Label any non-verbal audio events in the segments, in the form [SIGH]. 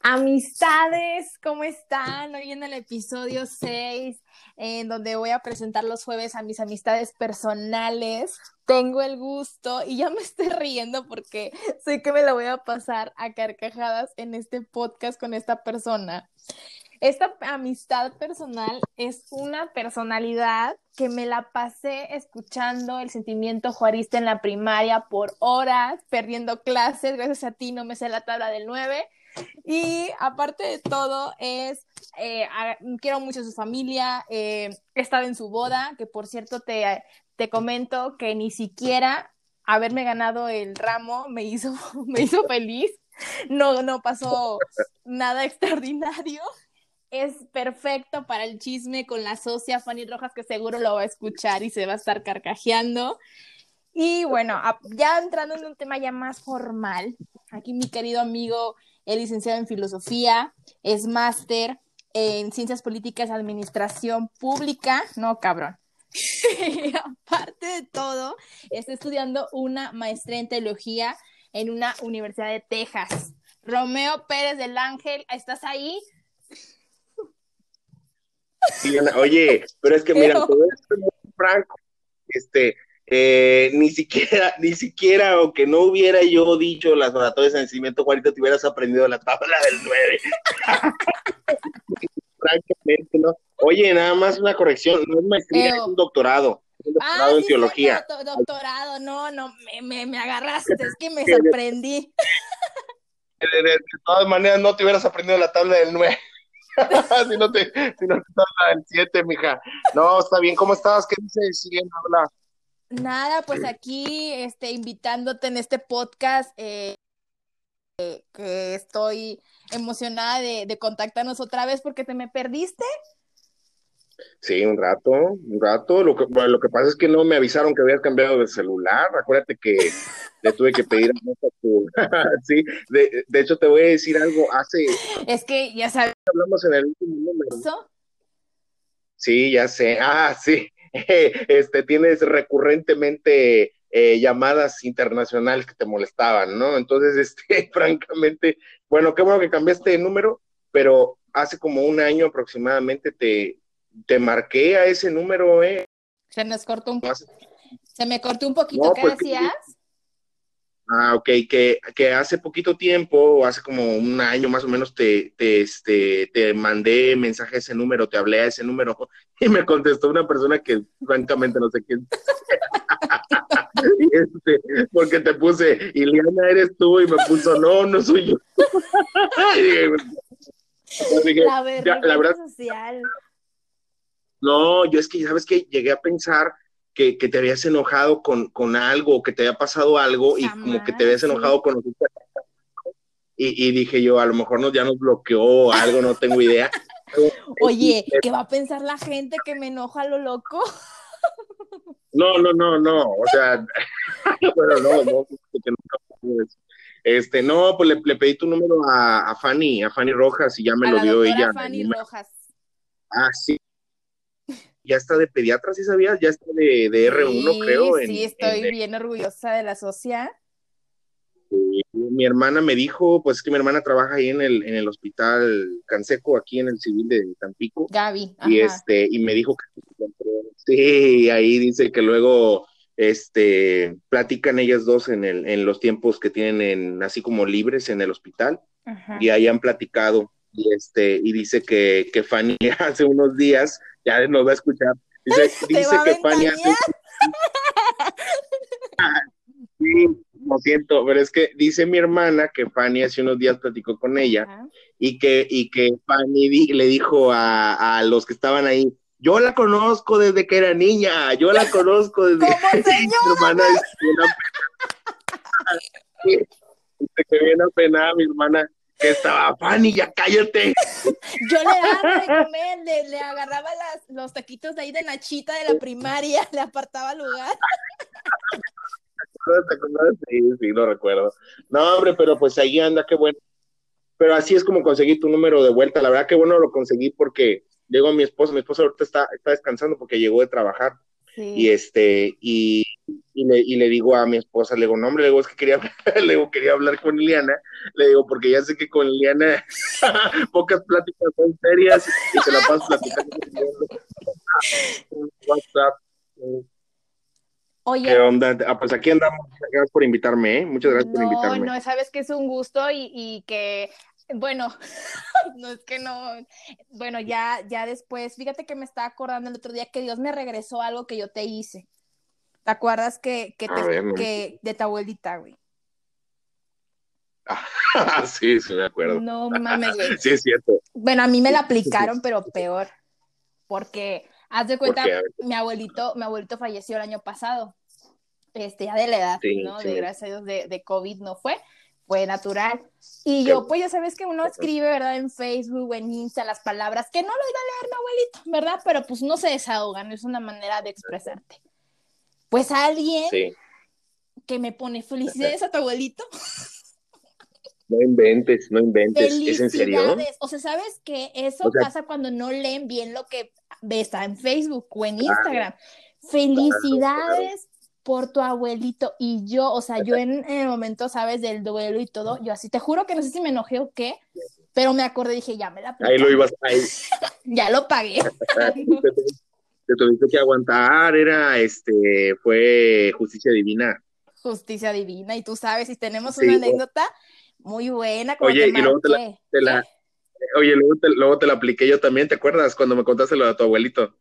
Amistades, ¿cómo están? Hoy en el episodio 6, en donde voy a presentar los jueves a mis amistades personales. Tengo el gusto y ya me estoy riendo porque sé que me la voy a pasar a carcajadas en este podcast con esta persona. Esta amistad personal es una personalidad que me la pasé escuchando el sentimiento juarista en la primaria por horas, perdiendo clases, gracias a ti no me sé la tabla del 9. Y aparte de todo, es, eh, quiero mucho a su familia, eh, he estado en su boda, que por cierto te, te comento que ni siquiera haberme ganado el ramo me hizo, [LAUGHS] me hizo feliz, no, no pasó [LAUGHS] nada extraordinario es perfecto para el chisme con la socia Fanny Rojas, que seguro lo va a escuchar y se va a estar carcajeando. Y bueno, ya entrando en un tema ya más formal, aquí mi querido amigo es licenciado en filosofía, es máster en ciencias políticas, administración pública, no cabrón. y [LAUGHS] aparte de todo, está estudiando una maestría en teología en una universidad de Texas. Romeo Pérez del Ángel, ¿estás ahí? oye, pero es que mira, todo esto es muy franco. Este, eh, ni siquiera, [LAUGHS] ni siquiera, aunque no hubiera yo dicho las oratorias de nacimiento, Juanito, te hubieras aprendido la tabla del 9. [LAUGHS] Francamente, ¿no? Oye, nada más una corrección, no es maestría, es un doctorado. Un doctorado ah, en teología. doctorado, no, no, me, me, agarraste, es que me [LAUGHS] sorprendí. De, de, todas maneras, no te hubieras aprendido la tabla del 9. si no te, si no te habla el 7, mija. No, está bien. ¿Cómo estás? ¿Qué dices? Siguen habla. Nada, pues aquí, este, invitándote en este podcast, eh, que estoy emocionada de, de contactarnos otra vez porque te me perdiste. Sí, un rato, un rato. Lo que, bueno, lo que pasa es que no me avisaron que habías cambiado de celular. Acuérdate que [LAUGHS] le tuve que pedir a tu... [LAUGHS] sí, de, de, hecho te voy a decir algo. Hace. Es que ya sabes. Hablamos en el último número. ¿Eso? Sí, ya sé. Ah, sí. [LAUGHS] Este, tienes recurrentemente eh, llamadas internacionales que te molestaban, ¿no? Entonces, [LAUGHS] este, francamente, bueno, qué bueno que cambiaste de número, pero hace como un año aproximadamente te, te marqué a ese número, ¿eh? Se nos cortó un Se me cortó un poquito, ¿qué pues, decías? Ah, ok, que, que, hace poquito tiempo, hace como un año más o menos, te, te, este, te mandé mensaje a ese número, te hablé a ese número, [LAUGHS] y me contestó una persona que francamente no sé quién. [LAUGHS] este, porque te puse, Iliana eres tú, y me puso, no, no soy yo. [LAUGHS] la, verdad, la verdad social. No, yo es que, ¿sabes que Llegué a pensar que, que te habías enojado con, con, algo, que te había pasado algo y como que te habías enojado con nosotros. Y, y, dije yo, a lo mejor nos, ya nos bloqueó algo, no tengo idea. [LAUGHS] Oye, [LAUGHS] ¿qué va a pensar la gente que me enoja a lo loco? No, no, no, no, o sea, [LAUGHS] bueno, no, no, que nunca este, no, pues le, le, pedí tu número a, a, Fanny, a Fanny Rojas, y ya me a lo dio ella. Fanny Rojas. Ah, sí, ya está de pediatra, ¿sí sabías? Ya está de, de R1, creo. Sí, estoy bien orgullosa de la socia. mi hermana me dijo, pues es que mi hermana trabaja ahí en el, en el hospital Canseco, aquí en el civil de Tampico. Gaby. Y este, y me dijo que sí, ahí dice que luego este platican ellas dos en el, en los tiempos que tienen así como libres en el hospital. Y ahí han platicado. Y este, y dice que, que Fanny [LAUGHS] hace unos días ya nos va a escuchar. Dice, [LAUGHS] dice que Fanny hace... sí, lo siento, pero es que dice mi hermana que Fanny hace unos días platicó con ella y que, y que Fanny le dijo a, a, los que estaban ahí, yo la conozco desde que era niña, yo la conozco desde [LAUGHS] que [LAUGHS] mi hermana. Dice que viene apenada mi hermana que estaba Fanny, ya cállate. [LAUGHS] Yo le daba de comer, le, le agarraba las, los taquitos de ahí de Nachita de la primaria, le apartaba lugar. [LAUGHS] Sí, sí, lo recuerdo. No, hombre, pero pues ahí anda, qué bueno. Pero así es como conseguí tu número de vuelta. La verdad que bueno lo conseguí porque llegó mi esposa, mi esposa ahorita está, está descansando porque llegó de trabajar. Y este, y, le, y, le, digo a mi esposa, le digo, no, hombre, le digo, es que quería, [LAUGHS] le digo, quería hablar con Liliana, le digo, porque ya sé que con Liliana [LAUGHS] pocas pláticas son serias y se la paso platicando WhatsApp. Oye. ¿Qué onda? Ah, pues aquí andamos. Gracias por invitarme, ¿eh? Muchas gracias por invitarme. No, sabes que es un gusto y, y que bueno, [LAUGHS] no es que no, bueno, ya, ya después, fíjate que me estaba acordando el otro día que Dios me regresó algo que yo te hice. ¿Te acuerdas que, que, que de tu abuelita, güey? Ah, [LAUGHS] sí, sí me acuerdo. No mames, güey. [LAUGHS] sí, es cierto. Bueno, a mí me la aplicaron, pero peor. Porque, haz de cuenta, mi abuelito, mi abuelito falleció el año pasado. Este, ya de la edad, ¿no? De gracias a Dios de, de COVID no fue fue natural. Y yo, pues ya sabes que uno escribe, ¿verdad? En Facebook o en Insta las palabras que no lo iba a leer mi abuelito, ¿verdad? Pero pues no se desahogan, es una manera de expresarte. Pues alguien que me pone felicidades a tu abuelito. No inventes, no inventes. ¿Es en serio? O sea, ¿sabes qué? Eso pasa cuando no leen bien lo que ves en Facebook o en Instagram. Felicidades por tu abuelito y yo, o sea, yo en, el momento, sabes, del duelo y todo, yo así, te juro que no sé si me enojé o qué, pero me acordé, dije, ya me la Ahí lo ibas, ahí. [LAUGHS] ya lo pagué. [LAUGHS] te, tuviste que aguantar, era, este, fue justicia divina. Justicia divina, y tú sabes, si tenemos una anécdota muy buena. Oye, y luego te la, oye, luego te, luego te la apliqué yo también, ¿te acuerdas? Cuando me contaste lo de tu abuelito.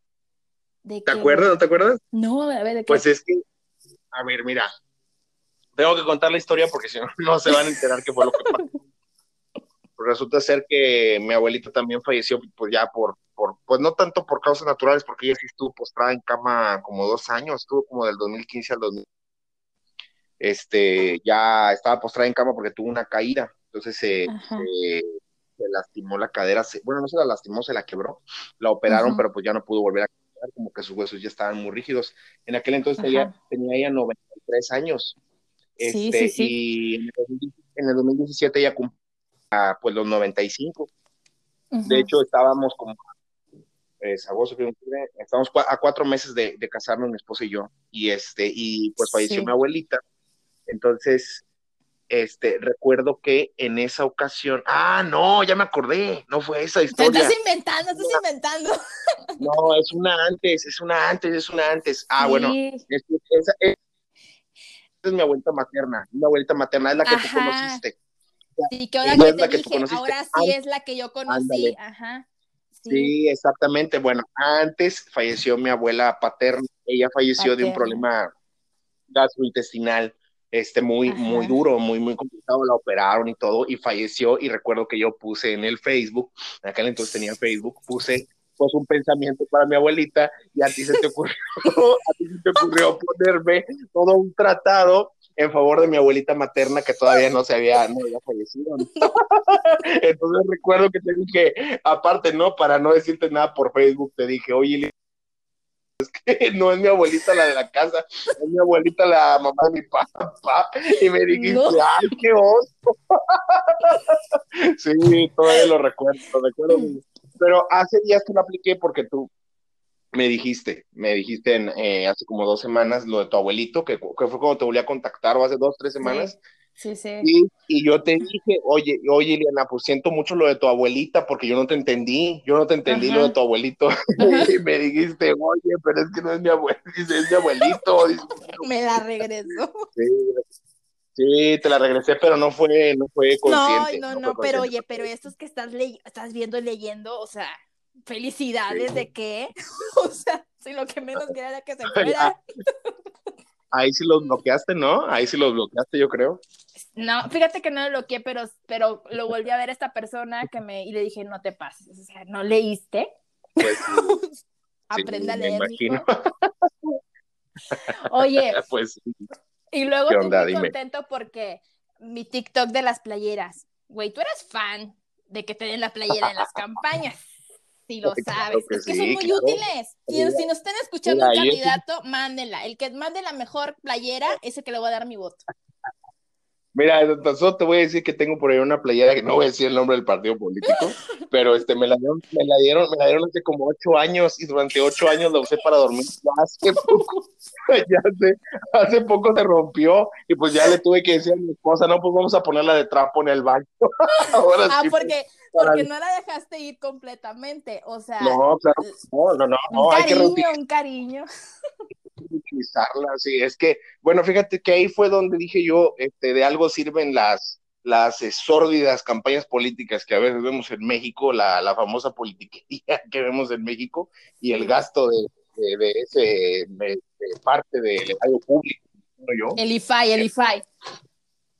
¿Te acuerdas? ¿No te acuerdas? No, a ver, ¿de qué? Pues es que a ver, mira, tengo que contar la historia porque si no, [LAUGHS] no se van a enterar qué fue lo que pasó. Pues resulta ser que mi abuelita también falleció, pues ya por, por, pues no tanto por causas naturales, porque ella sí estuvo postrada en cama como dos años, estuvo como del 2015 al 2000. Este, ya estaba postrada en cama porque tuvo una caída, entonces se, lastimó la cadera, bueno, no se la lastimó, se la quebró, la operaron, pero pues ya no pudo volver a como que sus huesos ya estaban muy rígidos. En aquel entonces tenía, tenía, ella 93 años. sí, sí, este, sí. Y en el, 2017 ella cumplía pues los 95. De hecho, estábamos como pues, agosto, estamos a cuatro meses de, de, casarnos mi esposa y yo, y este, y pues falleció mi abuelita. Entonces, este, recuerdo que en esa ocasión, ah, no, ya me acordé, no fue esa historia. Te estás inventando, estás inventando. No, es una antes, es una antes, es una antes. Ah, bueno, esa, es, mi abuelita materna, mi abuelita materna es la que tú conociste. Sí, que ahora que te dije, ahora sí es la que yo conocí, ajá. Sí. exactamente. Bueno, antes falleció mi abuela paterna, ella falleció de un problema gastrointestinal este, muy, muy duro, muy, muy complicado, la operaron y todo, y falleció, y recuerdo que yo puse en el Facebook, en aquel entonces tenía Facebook, puse pues un pensamiento para mi abuelita, y a ti se te [LAUGHS] ocurrió, a ti se te ocurrió ponerme todo un tratado en favor de mi abuelita materna que todavía no se había, no había fallecido. [LAUGHS] Entonces recuerdo que te dije, aparte, ¿no? Para no decirte nada por Facebook, te dije, oye, es que no es mi abuelita la de la casa, es mi abuelita la mamá de mi papá. Y me dijiste, ¡ay, qué oso! [LAUGHS] sí, todavía lo recuerdo, lo recuerdo. Pero hace días que lo apliqué porque tú me dijiste, me dijiste en, eh, hace como dos semanas lo de tu abuelito, que, que, fue cuando te volví a contactar, o hace dos, tres semanas. Sí, sí. Y, yo te dije, oye, oye, Eliana, pues siento mucho lo de tu abuelita porque yo no te entendí, yo no te entendí lo de tu abuelito. [LAUGHS] y me dijiste, oye, pero es que no es mi abuelito, es mi abuelito. [LAUGHS] me la regresó. Sí. te la regresé, pero no fue, no fue consciente. No, no, no, pero oye, pero estos que estás, estás viendo, leyendo, o sea, felicidades de qué, [LAUGHS] o sea, si lo que menos quería era que se fuera. Ahí sí los bloqueaste, ¿no? Ahí sí los bloqueaste, yo creo. No, fíjate que no lo bloqueé, pero, pero lo volví a ver a esta persona que me, y le dije, no te pases, o sea, ¿no leíste? Pues [LAUGHS] Aprenda a leer. Oye, [LAUGHS] pues y luego estoy muy contento porque mi TikTok de las playeras, güey, tú eres fan de que te den la playera en las campañas. Si lo sabes, es que son muy útiles. Y si nos están escuchando un candidato, mándenla. El que mande la mejor playera, ese que le voy a dar mi voto. Mira, solo te voy a decir que tengo por ahí una playera que no voy a decir el nombre del partido político, [LAUGHS] pero este me la dieron, me la dieron, me la dieron hace como ocho años y durante ocho años la usé para dormir. Hace poco, [LAUGHS] ya sé, hace poco se rompió y pues ya le tuve que decir a mi esposa, no, pues vamos a ponerla de trapo en el baño. [LAUGHS] Ahora ah, porque, porque no la dejaste ir completamente, o sea. No, claro, no, no, no. Un cariño, un cariño utilizarla, sí, es que, bueno, fíjate que ahí fue donde dije yo, este, de algo sirven las, las eh, sórdidas campañas políticas que a veces vemos en México, la, la famosa politiquería [LAUGHS] que vemos en México y el gasto de, de, ese de, parte del erario público. El IFAI, el IFAI.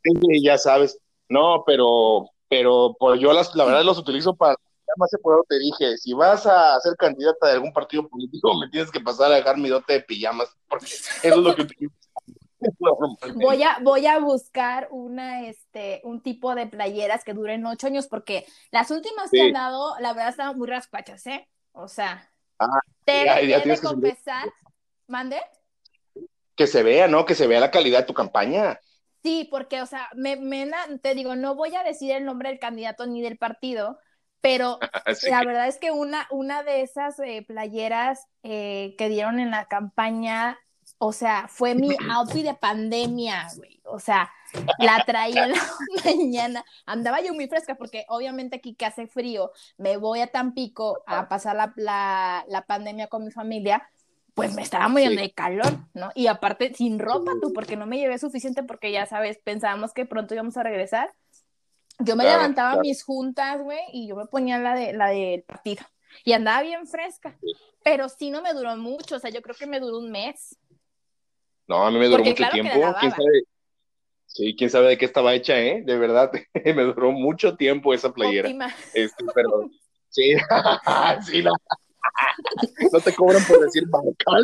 Sí, ya sabes. No, pero, pero pues yo las, la verdad los utilizo para más puedo te dije, si vas a ser candidata de algún partido político, me tienes que pasar a dejar mi dote de pijamas, porque eso es lo que [LAUGHS] voy a, voy a buscar una, este, un tipo de playeras que duren ocho años, porque las últimas que han dado, la verdad, estaban muy raspachas, ¿eh? O sea, ah, te, ya, que confesar, ¿mande? Que se vea, ¿no? Que se vea la calidad de tu campaña. Sí, porque, o sea, me, me, te digo, no voy a decir el nombre del candidato ni del partido, pero [LAUGHS] la verdad es que una, una de esas eh, playeras eh, que dieron en la campaña, o sea, fue mi [LAUGHS] outfit de pandemia, güey. O sea, la traía en la [LAUGHS] mañana. Andaba yo muy fresca porque obviamente aquí que hace frío, me voy a Tampico a pasar la, la, pandemia con mi familia, pues me estaba muriendo de calor, ¿no? Y aparte sin ropa tú, porque no me llevé suficiente porque ya sabes, pensábamos que pronto íbamos a regresar yo me levantaba mis juntas, güey, y yo me ponía la, de, la del partido. Y andaba bien fresca. Pero sí no me duró mucho, o sea, yo creo que me duró un mes. No, a mí me duró mucho tiempo. ¿Quién sabe? Sí, quién sabe de qué estaba hecha, ¿eh? De verdad, [LAUGHS] me duró mucho tiempo esa playera. Este, pero, sí, [LAUGHS] sí, la, [LAUGHS] no te cobran por decir marcas,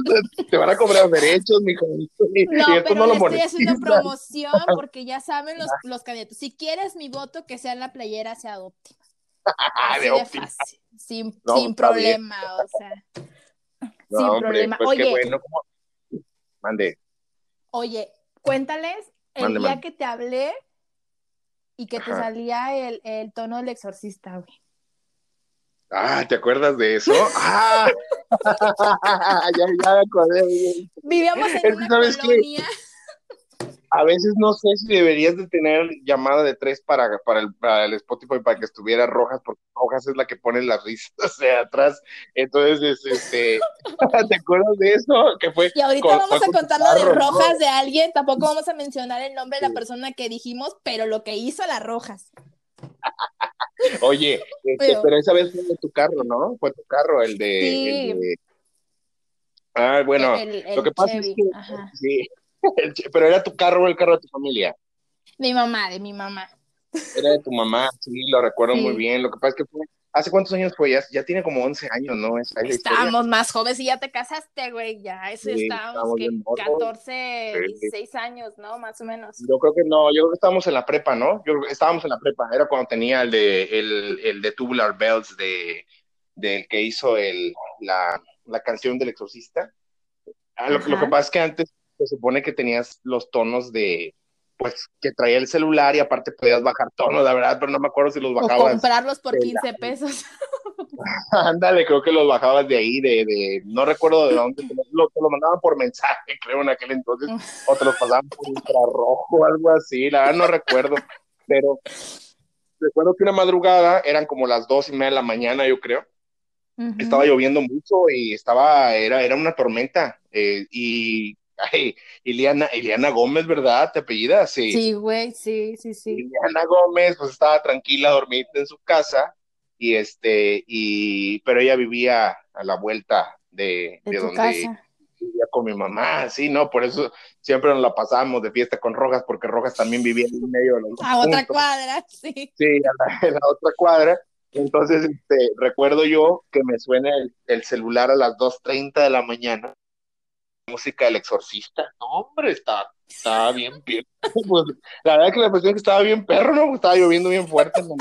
te van a cobrar derechos, mijo. No, pero no lo estoy haciendo promoción [LAUGHS] porque ya saben los, los candidatos. Si quieres mi voto, que sea en la playera, sea óptima. [LAUGHS] de, óptima. Fácil, sin, sin problema, o sea. sin problema. Pues Oye, bueno, Mande. Oye, cuéntales el día que te hablé y que te salía el, el tono del exorcista, güey. Ah, ¿te acuerdas de eso? Ah, [LAUGHS] ya, ya me acordé. Vivíamos en una colonia. a veces no sé si deberías de tener llamada de tres para, para, el, para el Spotify para que estuviera rojas, porque rojas es la que pone las risas de atrás. Entonces, este, [LAUGHS] ¿te acuerdas de eso? Que fue y ahorita vamos a contar lo de rojas de alguien, tampoco vamos a mencionar el nombre de la persona que dijimos, pero lo que hizo las rojas. Oye, este, pero... esa vez fue tu carro, ¿no? Fue tu carro, el de... Sí. Ah, bueno, lo que pasa es que... Sí, [LAUGHS] pero era tu carro o el carro de tu familia. Mi mamá, de mi mamá. Era de tu mamá, sí, lo recuerdo muy bien. Lo que pasa es que fue ¿Hace cuántos años fue? Ya, tiene como 11 años, ¿no? estábamos más jóvenes y ya te casaste, güey. Ya, eso estábamos, que 14, 16 años, ¿no? Más o menos. Yo creo que no, yo creo que estábamos en la prepa, ¿no? Yo estábamos en la prepa. Era cuando tenía el de, el, el de Tubular Bells, de, del que hizo el, la, la canción del exorcista. Ah, lo, lo, que pasa es que antes se supone que tenías los tonos de, pues que traía el celular y aparte podías bajar tono, la verdad, pero no me acuerdo si los bajabas. O comprarlos por 15 [LAUGHS] pesos. Ándale, creo que los bajabas de ahí, de, de no recuerdo de dónde, te lo, te lo mandaban por mensaje, [LAUGHS] creo, en aquel entonces, o te los pasaban por infrarrojo o algo así, la verdad no recuerdo, pero recuerdo que una madrugada, eran como las dos y media de la mañana, yo creo, estaba lloviendo mucho y estaba, era, era una tormenta, eh, y [LAUGHS] Ay, Iliana, Iliana Gómez, ¿verdad? ¿Te apellidas? Sí. Sí, güey, sí, sí, sí. Iliana Gómez, pues estaba tranquila, dormida en su casa, y este, y, pero ella vivía a la vuelta de, de, donde vivía con mi mamá, sí, ¿no? Por eso siempre nos la pasábamos de fiesta con Rojas, porque Rojas también vivía en medio de los A otra cuadra, sí. Sí, a la, [LAUGHS] la otra cuadra. Entonces, este, recuerdo yo que me suena el, el celular a las 2.30 de la mañana música del exorcista. No, hombre, estaba, estaba bien, bien. [LAUGHS] Pues, la verdad es que la cuestión es que estaba bien perro, ¿no? Estaba lloviendo bien fuerte. [LAUGHS]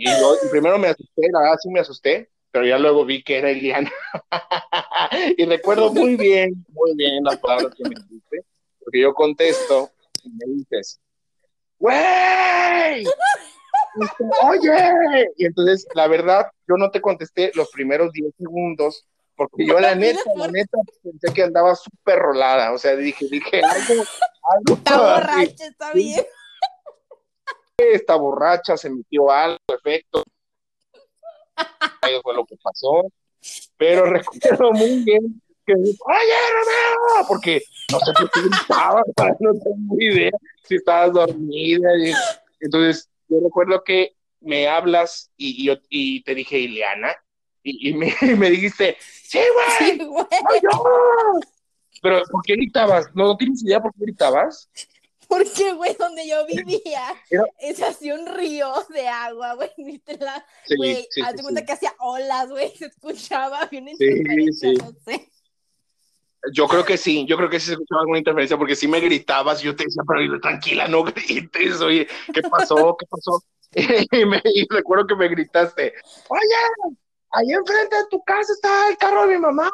Y yo primero me asusté, la verdad sí me asusté, pero ya luego vi que era Eliana. [LAUGHS] y recuerdo muy bien, muy bien las palabras que me dijiste, porque yo contesto y me dices, ¡Güey! Oye, y entonces, la verdad, yo no te contesté los primeros 10 segundos, porque yo la neta, la neta, pensé que andaba súper rolada, o sea, dije, dije, algo, algo. [LAUGHS] Está borracha, está bien. Está borracha, se metió algo, efecto. Eso fue lo que pasó, pero [LAUGHS] recuerdo muy bien que oye, Romeo, porque no sé por qué gritaba, [LAUGHS] no tengo idea si estabas dormida. Y, entonces, yo recuerdo que me hablas y, yo, y te dije, Ileana, y, y me, [LAUGHS] me, dijiste, sí, güey, sí, Pero, ¿por qué gritabas? ¿No, ¿No tienes idea por qué gritabas? Porque, güey, donde yo vivía, es así un río de agua, güey, literal. Güey, sí, sí, cuenta que hacía olas, güey, [LAUGHS] se escuchaba bien interferencia, no sé. Yo creo que sí, yo creo que sí se escuchaba alguna interferencia porque sí me gritabas y yo te decía, pero tranquila, no grites, oye, ¿qué pasó? ¿Qué pasó? [LAUGHS] Y, me, y recuerdo que me gritaste, oye, ahí enfrente de tu casa está el carro de mi mamá,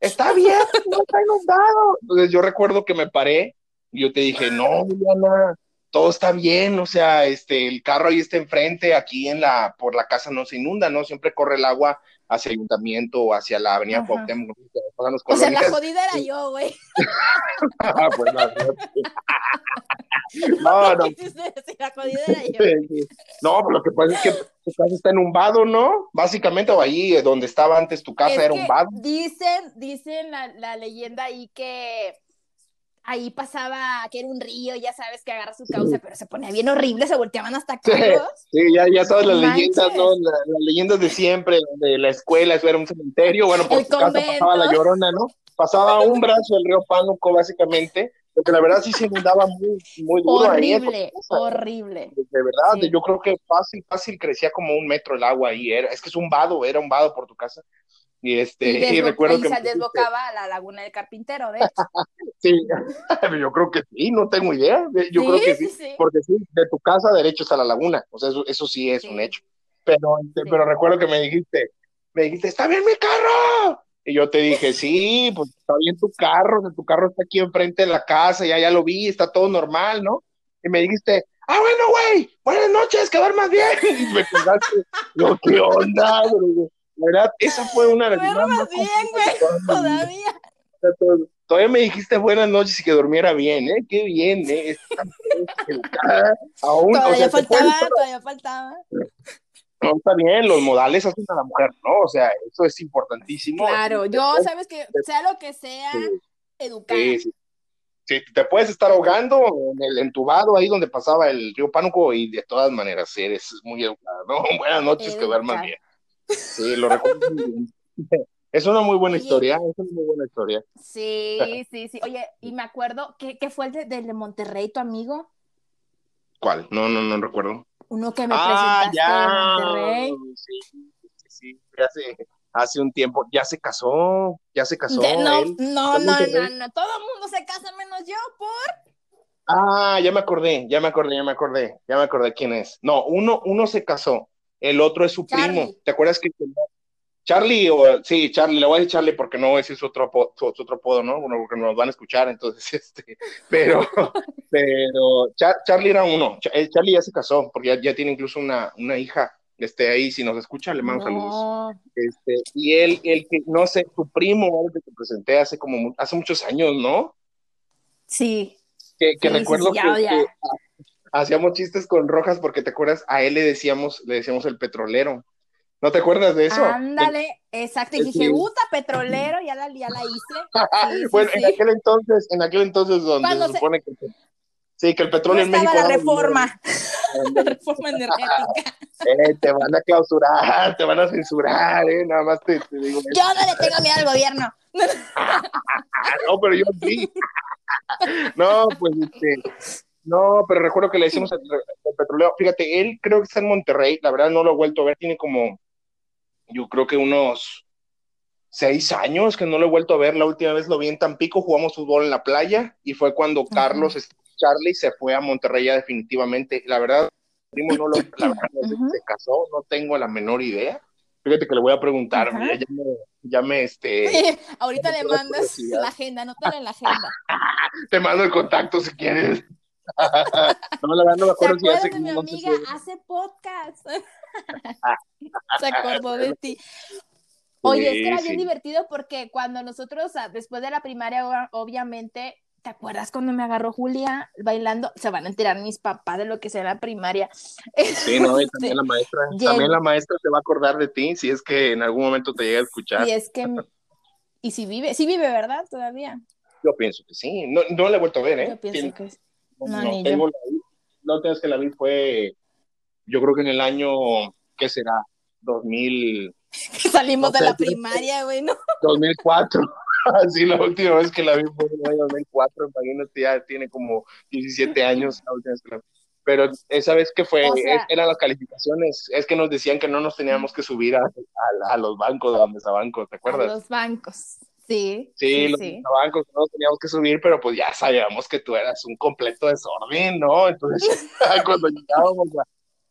está bien, [LAUGHS] no está inundado. Entonces yo recuerdo que me paré y yo te dije, no, Diana, todo está bien, o sea, este, el carro ahí está enfrente, aquí en la, por la casa no se inunda, ¿no? Siempre corre el agua hacia el ayuntamiento o hacia la avenida Cuauhtémoc. O sea, la jodida era yo, güey. ah, pues no, no, no. La jodida era yo. No, pero lo que pasa es que tu casa está en un vado, ¿no? Básicamente, o ahí donde estaba antes tu casa era un vado. Dicen, dicen la, la leyenda ahí que ahí pasaba, que era un río, ya sabes que agarra su causa, pero se ponía bien horrible, se volteaban hasta Carlos. Sí, ya, ya todas las leyendas, ¿no? las leyendas de siempre, de la escuela, eso era un cementerio, bueno, por su casa pasaba la llorona, ¿no? Pasaba [LAUGHS] un brazo del río Pánuco, básicamente, porque la verdad sí se inundaba muy, muy duro. Horrible, horrible. De verdad, yo creo que fácil, fácil crecía como un metro el agua ahí, era, es que es un vado, era un vado por tu casa. Y, este, y, recuerdo que... se desbocaba a la laguna del carpintero, de hecho. [LAUGHS] sí, [LAUGHS] yo creo que sí, no tengo idea. Yo creo que sí, porque sí, de tu casa derecho está la laguna, o sea, eso, eso sí es un hecho. Pero, este, pero recuerdo que me dijiste, me dijiste, está bien mi carro. Y yo te dije, sí, pues está bien tu carro, tu carro está aquí enfrente de la casa, ya, ya lo vi, está todo normal, ¿no? Y me dijiste, ah, bueno, güey, buenas noches, que más bien. [LAUGHS] Y me contaste, yo, ¿qué onda? La verdad, esa fue una de las más bien, güey, todavía. Todavía me dijiste buenas noches y que durmiera bien, ¿eh? Qué bien, ¿eh? [LAUGHS] Aún, todavía faltaba, todavía faltaba. No, está bien, los modales hacen a la mujer, ¿no? O sea, eso es importantísimo. Claro, yo, sabes que sea lo que sea, educar. Sí, sí. Sí, te puedes estar ahogando en el entubado ahí donde pasaba el río Pánuco y de todas maneras eres muy educado, ¿no? [LAUGHS] Buenas noches, que duerman bien. Sí, lo recuerdo Es una muy buena historia, es una muy buena historia. Sí, sí, sí. Oye, y me acuerdo, ¿qué, qué fue el de, de, Monterrey, tu amigo? ¿Cuál? No, no, no recuerdo. Uno que me ah, presentaste ya. Monterrey. Sí, sí, sí, hace, hace un tiempo. Ya se casó, ya se casó. no, no, no, no, no, todo el mundo se casa menos yo, ¿por? Ah, ya me acordé, ya me acordé, ya me acordé, ya me acordé quién es. No, uno, uno se casó, el otro es su primo. ¿Te acuerdas que Charlie, o sí, Charlie, le voy a decir Charlie porque no ese es otro, su, otro apodo, ¿no? Bueno, porque nos van a escuchar, entonces, [LAUGHS] este, pero, [LAUGHS] pero Charlie era uno, Charlie ya se casó, porque ya, tiene incluso una, una hija, este, ahí, si nos escucha, le mando saludos. Este, y él, el que, no sé, tu primo, que te presenté hace como, hace muchos años, ¿no? Sí. Que, que recuerdo que, hacíamos chistes con Rojas porque te acuerdas, a él le decíamos, le decíamos el petrolero. ¿No te acuerdas de eso? Ándale, exacto. Y dije, puta, petrolero, ya la, ya la hice. [LAUGHS] bueno, en aquel entonces, en aquel entonces donde se supone que sí, que el petróleo en México. la reforma, [LAUGHS] la reforma energética. Eh, te van a clausurar, te van a censurar, eh, nada más te, digo. Yo no le tengo miedo al gobierno. [LAUGHS] no, pero yo sí. no, pues este, no, pero recuerdo que le hicimos el, petróleo. Fíjate, él creo que está en Monterrey, la verdad no lo he vuelto a ver, tiene como, yo creo que unos seis años que no lo he vuelto a ver. La última vez lo vi en Tampico, jugamos fútbol en la playa y fue cuando Carlos Charlie se fue a Monterrey ya definitivamente. La verdad, primo no lo, la verdad, se casó, no tengo la menor idea. Fíjate que le voy a preguntar, ya, me, ya me, este. Ahorita le mandas la agenda, anótala en la agenda. [LAUGHS] Te mando el contacto si quieres. No, la verdad no me acuerdo si hace. de mi amiga? Hace podcast. [LAUGHS] Se acordó de ti. Oye, es que era bien divertido porque cuando nosotros, después de la primaria, obviamente, ¿te acuerdas cuando me agarró Julia bailando? Se van a enterar mis papás de lo que sea la primaria. Sí, no, y también [LAUGHS] la maestra, también la maestra se va a acordar de ti si es que en algún momento te llega a escuchar. Y es que, y si vive, sí vive, ¿verdad? Todavía. Yo pienso que sí, no, no la he vuelto a ver, ¿eh? Yo pienso que sí. No, no, tengo La, la que la vi fue, yo creo que en el año, ¿qué será? 2000. [LAUGHS] Salimos de la primaria, güey, ¿no? 2004. [LAUGHS] Sí, la última vez que la vi fue en el año 2004, imagínate, ya tiene como 17 años la última vez que la vi. Pero esa vez que fue, eran las calificaciones, es que nos decían que no nos teníamos que subir a, a, los bancos, a donde bancos, ¿te acuerdas? A los bancos, sí. Sí, los bancos no nos teníamos que subir, pero pues ya sabíamos que tú eras un completo desorden, ¿no? Entonces, [LAUGHS] [LAUGHS] cuando llegábamos a,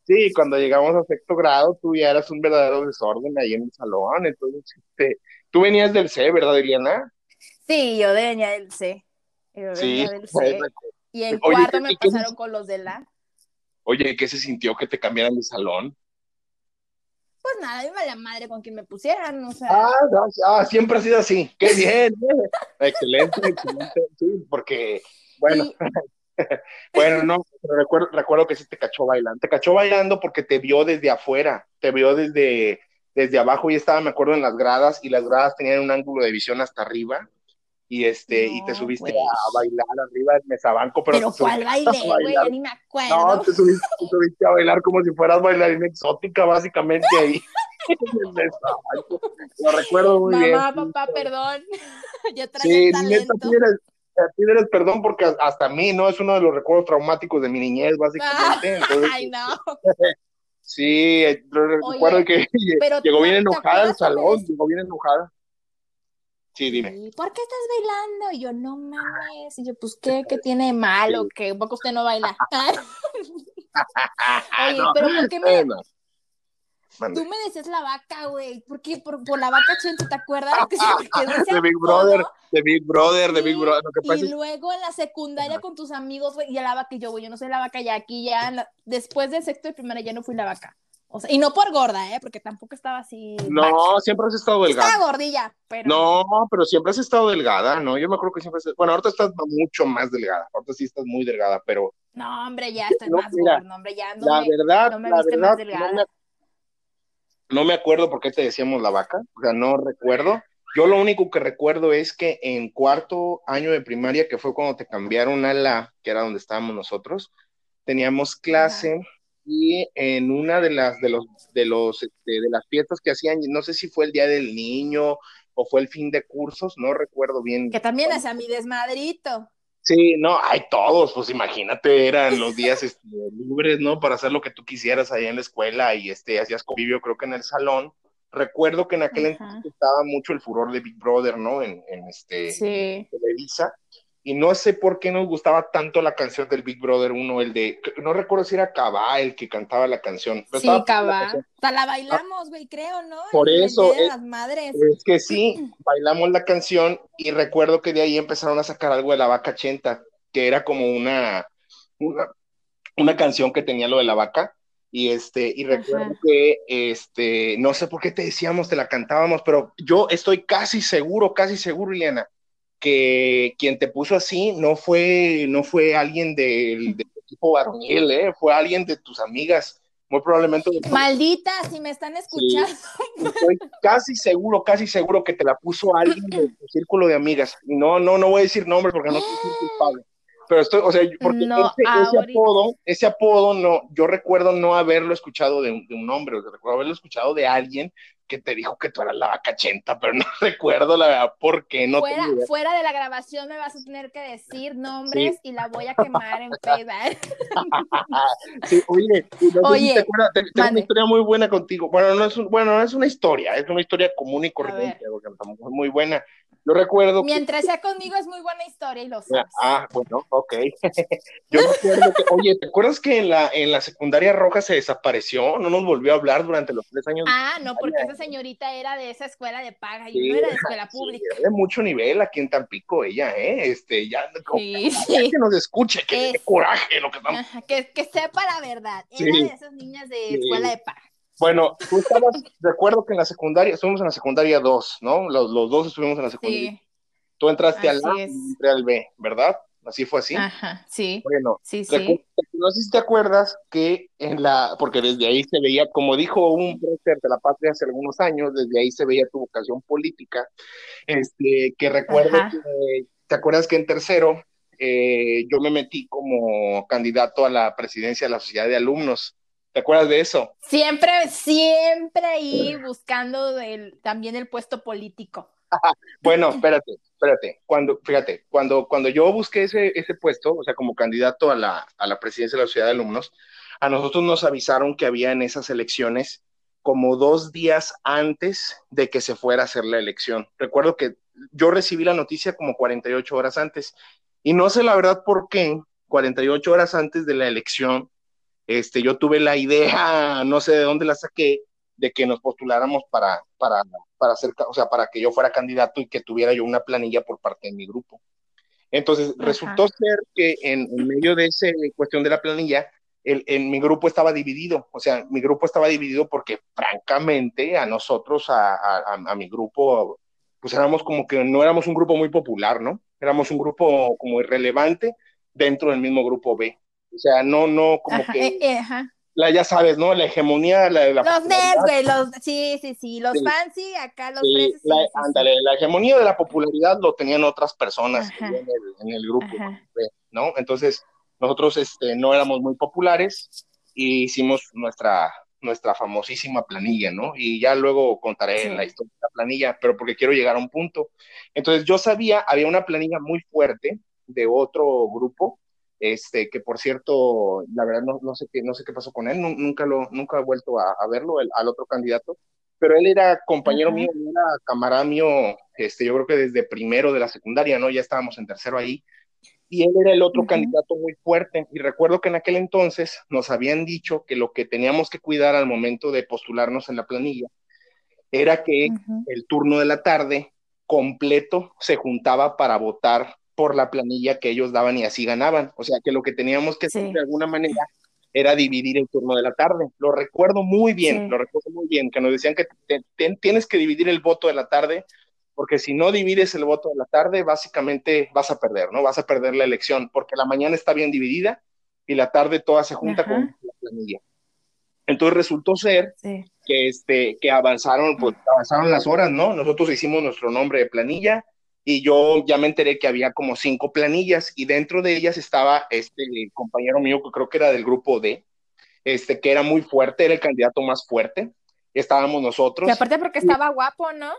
Sí, cuando llegamos a sexto grado, tú ya eras un verdadero desorden ahí en el salón. Entonces, este, tú venías del C, ¿verdad, Eliana? Sí, yo venía del C. Yo sí, del [LAUGHS] C. Y en cuarto me pasaron con los de la. Oye, ¿qué se sintió que te cambiaran de salón? Pues nada, iba la madre con quien me pusieran, o sea. Ah, ah, siempre ha sido así. Qué bien. excelente, excelente. Sí, porque, bueno. [LAUGHS] bueno, no, recuerdo, recuerdo que sí te cachó bailando. Te cachó bailando porque te vio desde afuera, te vio desde, desde abajo y estaba, me acuerdo, en las gradas y las gradas tenían un ángulo de visión hasta arriba y este y te subiste a bailar arriba del mesabanco pero, pero cuál baile güey ni me acuerdo no te subiste, te subiste, a bailar como si fueras bailarina exótica básicamente ahí [LAUGHS] en el mesabanco lo recuerdo muy bien mamá papá perdón [LAUGHS] yo traía sí, talento pides perdón porque hasta a mí, ¿no? Es uno de los recuerdos traumáticos de mi niñez, [LAUGHS] básicamente. ay, no. sí, recuerdo que llegó bien enojada al salón, llegó bien enojada. Sí, dime. ¿Por qué estás bailando? Y yo, no mames. Y yo, pues, ¿qué, [LAUGHS] qué tiene de malo? Que un poco usted no baila. [LAUGHS] [LAUGHS] Oye, pero ¿por qué me, Tú me decías la vaca, güey. ¿Por qué? Por, por, la vaca chente, ¿te acuerdas? Que se, de Big Brother, de Big Brother, de Big Brother. y luego en la secundaria con tus amigos, güey, y la vaca y yo, güey, yo no soy la vaca ya aquí, ya, después del sexto y primaria ya no fui la vaca. O sea, y no por gorda, ¿eh? Porque tampoco estaba así. No, siempre has estado delgada. Estaba gordilla, pero. No, pero siempre has estado delgada, ¿no? Yo me acuerdo que siempre. Has... Bueno, ahorita estás mucho más delgada. Ahorita sí estás muy delgada, pero. No, hombre, ya estás más gorda, hombre, ya no la me, verdad, no me la viste verdad, más delgada no me acuerdo por qué te decíamos la vaca, o sea, no recuerdo. Yo lo único que recuerdo es que en cuarto año de primaria, que fue cuando te cambiaron a la, que era donde estábamos nosotros, teníamos clase y en una de las de los de los este, de las fiestas que hacían, no sé si fue el día del niño o fue el fin de cursos, no recuerdo bien. Que también es a mi desmadrito. Sí, no, hay todos, pues imagínate, eran los días este, libres, ¿no? Para hacer lo que tú quisieras allá en la escuela y este, hacías convivio, creo que en el salón. Recuerdo que en aquel entonces estaba mucho el furor de Big Brother, ¿no? En, en este, sí. Televisa y no sé por qué nos gustaba tanto la canción del Big Brother 1, el de, no recuerdo si era Cabá el que cantaba la canción. sí, Cabá. La, la bailamos, güey, creo, ¿no? Por eso. Es, las madres. es que sí, [CLEARS THROAT] bailamos la canción y recuerdo que de ahí empezaron a sacar algo de la vaca chenta, que era como una, una, canción que tenía lo de la vaca. Y este, y recuerdo que este, no sé por qué te decíamos, te la cantábamos, pero yo estoy casi seguro, casi seguro, Ileana, que quien te puso así no fue, no fue alguien del, equipo varonil, ¿eh? fue alguien de tus amigas, muy probablemente. Maldita, si me están escuchando. estoy casi seguro, casi seguro que te la puso alguien de tu círculo de amigas. No, no, no voy a decir nombres porque no soy culpable. Pero estoy, o sea, porque ese, apodo, ese apodo, no, yo recuerdo no haberlo escuchado de un, de un hombre, recuerdo haberlo escuchado de alguien que te dijo que tú eras la vaca chenta, pero no [LAUGHS] recuerdo la verdad por qué. No fuera, fuera de la grabación me vas a tener que decir nombres y la voy a quemar en Facebook. [LAUGHS] sí, oye, oye tengo una historia muy buena contigo. Bueno, no es, bueno, no es una historia, es una historia común y corriente, porque muy buena. Yo recuerdo. Mientras sea conmigo es muy buena historia y lo sabes. Ah, bueno, ok. [LAUGHS] Yo recuerdo que, oye, ¿te acuerdas que en la, en la secundaria roja se desapareció? No nos volvió a hablar durante los tres años. Ah, no, porque esa señorita era de esa escuela de paga y no era de escuela pública. Sí, de mucho nivel aquí en Tampico ella, ¿eh? Este, ya, sí, sí. que nos escuche, que es, coraje lo que estamos. que, que, sepa la verdad. Era de esas niñas de escuela de paga. Bueno, tú estabas, recuerdo que en la secundaria, estuvimos en la secundaria 2, ¿no? Los, los, dos estuvimos en la secundaria. Sí. Tú entraste al A y entré al B, ¿verdad? Así fue así. Ajá, sí. Bueno, sí, sí. no sé si te acuerdas que en la, porque desde ahí se veía, como dijo un prócer de la patria hace algunos años, desde ahí se veía tu vocación política, este, que recuerdo que, ¿te acuerdas que en tercero eh, yo me metí como candidato a la presidencia de la sociedad de alumnos? ¿Te acuerdas de eso? Siempre, siempre ahí buscando el, también el puesto político. [LAUGHS] bueno, espérate, espérate. Cuando, fíjate, cuando, cuando yo busqué ese, ese puesto, o sea, como candidato a la, a la presidencia de la Sociedad de Alumnos, a nosotros nos avisaron que había en esas elecciones como dos días antes de que se fuera a hacer la elección. Recuerdo que yo recibí la noticia como 48 horas antes y no sé la verdad por qué 48 horas antes de la elección este, yo tuve la idea, no sé de dónde la saqué, de que nos postuláramos para, para, para hacer, o sea, para que yo fuera candidato y que tuviera yo una planilla por parte de mi grupo. Entonces, resultó ser que en, medio de esa cuestión de la planilla, el, en mi grupo estaba dividido, o sea, mi grupo estaba dividido porque francamente a nosotros, a, a, a, mi grupo, pues éramos como que no éramos un grupo muy popular, ¿no? Éramos un grupo como irrelevante dentro del mismo grupo B. O sea, no, no, como que. Eh, eh, la, ya sabes, ¿no? La hegemonía. La, la los nerds, güey, los, sí, sí, sí, los fancy, acá los sí, la, ándale, la hegemonía de la popularidad lo tenían otras personas en el, en el, grupo, ¿no? Entonces, nosotros este, no éramos muy populares y hicimos nuestra, nuestra famosísima planilla, ¿no? Y ya luego contaré la historia de la planilla, pero porque quiero llegar a un punto. Entonces, yo sabía, había una planilla muy fuerte de otro grupo este, que por cierto, la verdad no, no, sé, qué, no sé qué pasó con él, nunca, lo, nunca he vuelto a, verlo, al otro candidato, pero él era compañero mío, era camarada mío, este, yo creo que desde primero de la secundaria, ¿no? Ya estábamos en tercero ahí, y él era el otro candidato muy fuerte, y recuerdo que en aquel entonces nos habían dicho que lo que teníamos que cuidar al momento de postularnos en la planilla era que el turno de la tarde completo se juntaba para votar por la planilla que ellos daban y así ganaban. O sea que lo que teníamos que hacer de alguna manera era dividir el turno de la tarde. Lo recuerdo muy bien, lo recuerdo muy bien, que nos decían que tienes que dividir el voto de la tarde, porque si no divides el voto de la tarde, básicamente vas a perder, ¿no? Vas a perder la elección, porque la mañana está bien dividida y la tarde toda se junta con la planilla. Entonces resultó ser que, este, que avanzaron, pues avanzaron las horas, ¿no? Nosotros hicimos nuestro nombre de planilla, y yo ya me enteré que había como cinco planillas y dentro de ellas estaba este compañero mío que creo que era del grupo D, este que era muy fuerte, era el candidato más fuerte. Estábamos nosotros. Y aparte porque estaba guapo, ¿no?